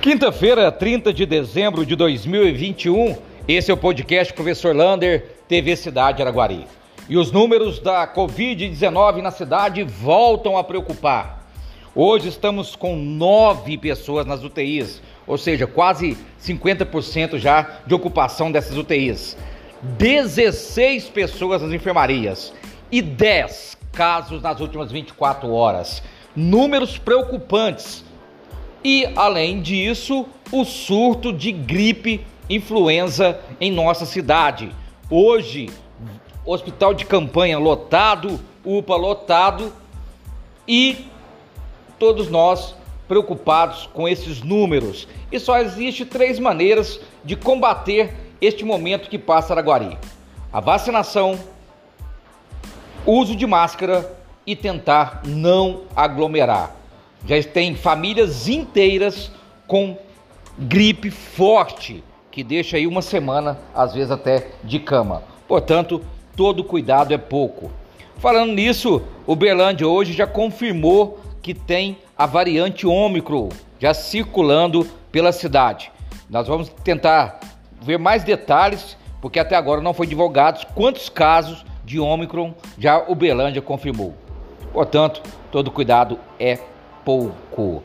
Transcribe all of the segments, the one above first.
Quinta-feira, 30 de dezembro de 2021, esse é o podcast Professor Lander, TV Cidade Araguari. E os números da Covid-19 na cidade voltam a preocupar. Hoje estamos com nove pessoas nas UTIs, ou seja, quase 50% já de ocupação dessas UTIs. 16 pessoas nas enfermarias e 10 casos nas últimas 24 horas. Números preocupantes e, além disso, o surto de gripe influenza em nossa cidade. Hoje, hospital de campanha lotado, UPA lotado e todos nós preocupados com esses números. E só existe três maneiras de combater este momento que passa Araguari: a vacinação, uso de máscara e tentar não aglomerar. Já tem famílias inteiras com gripe forte, que deixa aí uma semana, às vezes até de cama. Portanto, todo cuidado é pouco. Falando nisso, o Berlândia hoje já confirmou que tem a variante Ômicron já circulando pela cidade. Nós vamos tentar ver mais detalhes, porque até agora não foi divulgados quantos casos de Ômicron já o Berlândia confirmou. Portanto, todo cuidado é pouco.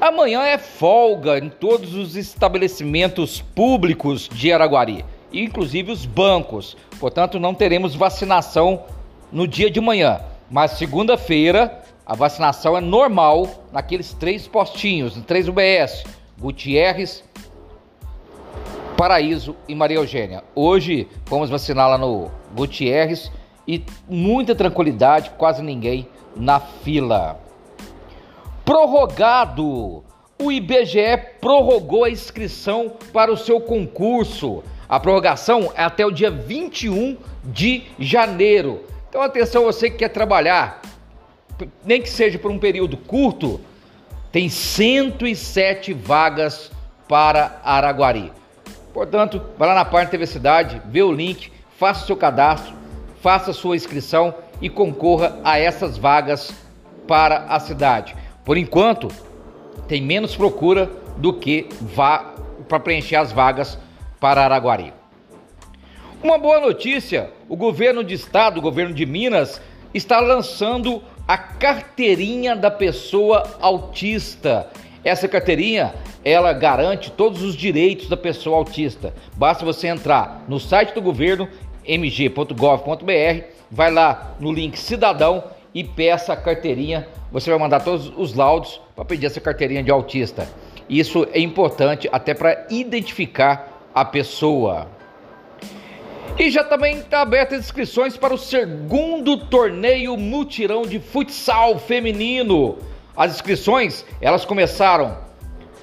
Amanhã é folga em todos os estabelecimentos públicos de Araguari, inclusive os bancos. Portanto, não teremos vacinação no dia de manhã. Mas segunda-feira a vacinação é normal naqueles três postinhos, três UBS: Gutierrez, Paraíso e Maria Eugênia. Hoje vamos vacinar lá no Gutierrez e muita tranquilidade, quase ninguém na fila. Prorrogado! O IBGE prorrogou a inscrição para o seu concurso. A prorrogação é até o dia 21 de janeiro. Então atenção você que quer trabalhar, nem que seja por um período curto, tem 107 vagas para Araguari. Portanto, vá lá na parte TV Cidade, vê o link, faça o seu cadastro, faça a sua inscrição e concorra a essas vagas para a cidade. Por enquanto, tem menos procura do que para preencher as vagas para Araguari. Uma boa notícia: o governo de estado, o governo de Minas, está lançando a carteirinha da pessoa autista. Essa carteirinha, ela garante todos os direitos da pessoa autista. Basta você entrar no site do governo mg.gov.br, vai lá no link cidadão e peça a carteirinha você vai mandar todos os laudos para pedir essa carteirinha de autista. Isso é importante até para identificar a pessoa. E já também está aberta as inscrições para o segundo torneio mutirão de futsal feminino. As inscrições, elas começaram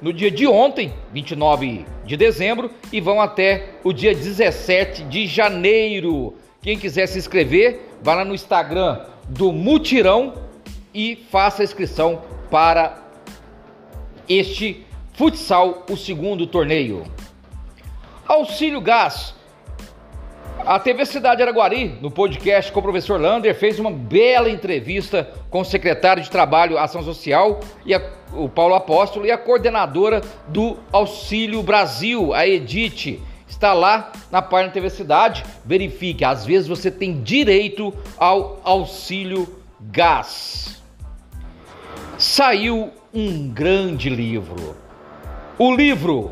no dia de ontem, 29 de dezembro, e vão até o dia 17 de janeiro. Quem quiser se inscrever, vá lá no Instagram do Mutirão e faça inscrição para este futsal, o segundo torneio. Auxílio Gás. A TV Cidade Araguari, no podcast com o professor Lander, fez uma bela entrevista com o secretário de Trabalho Ação Social, e a, o Paulo Apóstolo, e a coordenadora do Auxílio Brasil, a Edith. Está lá na página TV Cidade. Verifique, às vezes você tem direito ao auxílio gás saiu um grande livro. O livro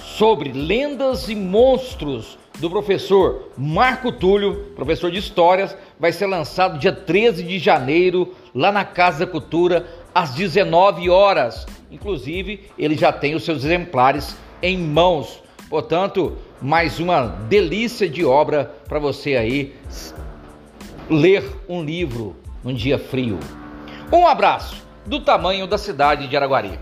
sobre lendas e monstros do professor Marco Túlio, professor de histórias, vai ser lançado dia 13 de janeiro lá na Casa da Cultura às 19 horas. Inclusive, ele já tem os seus exemplares em mãos. Portanto, mais uma delícia de obra para você aí ler um livro num dia frio. Um abraço do tamanho da cidade de Araguari.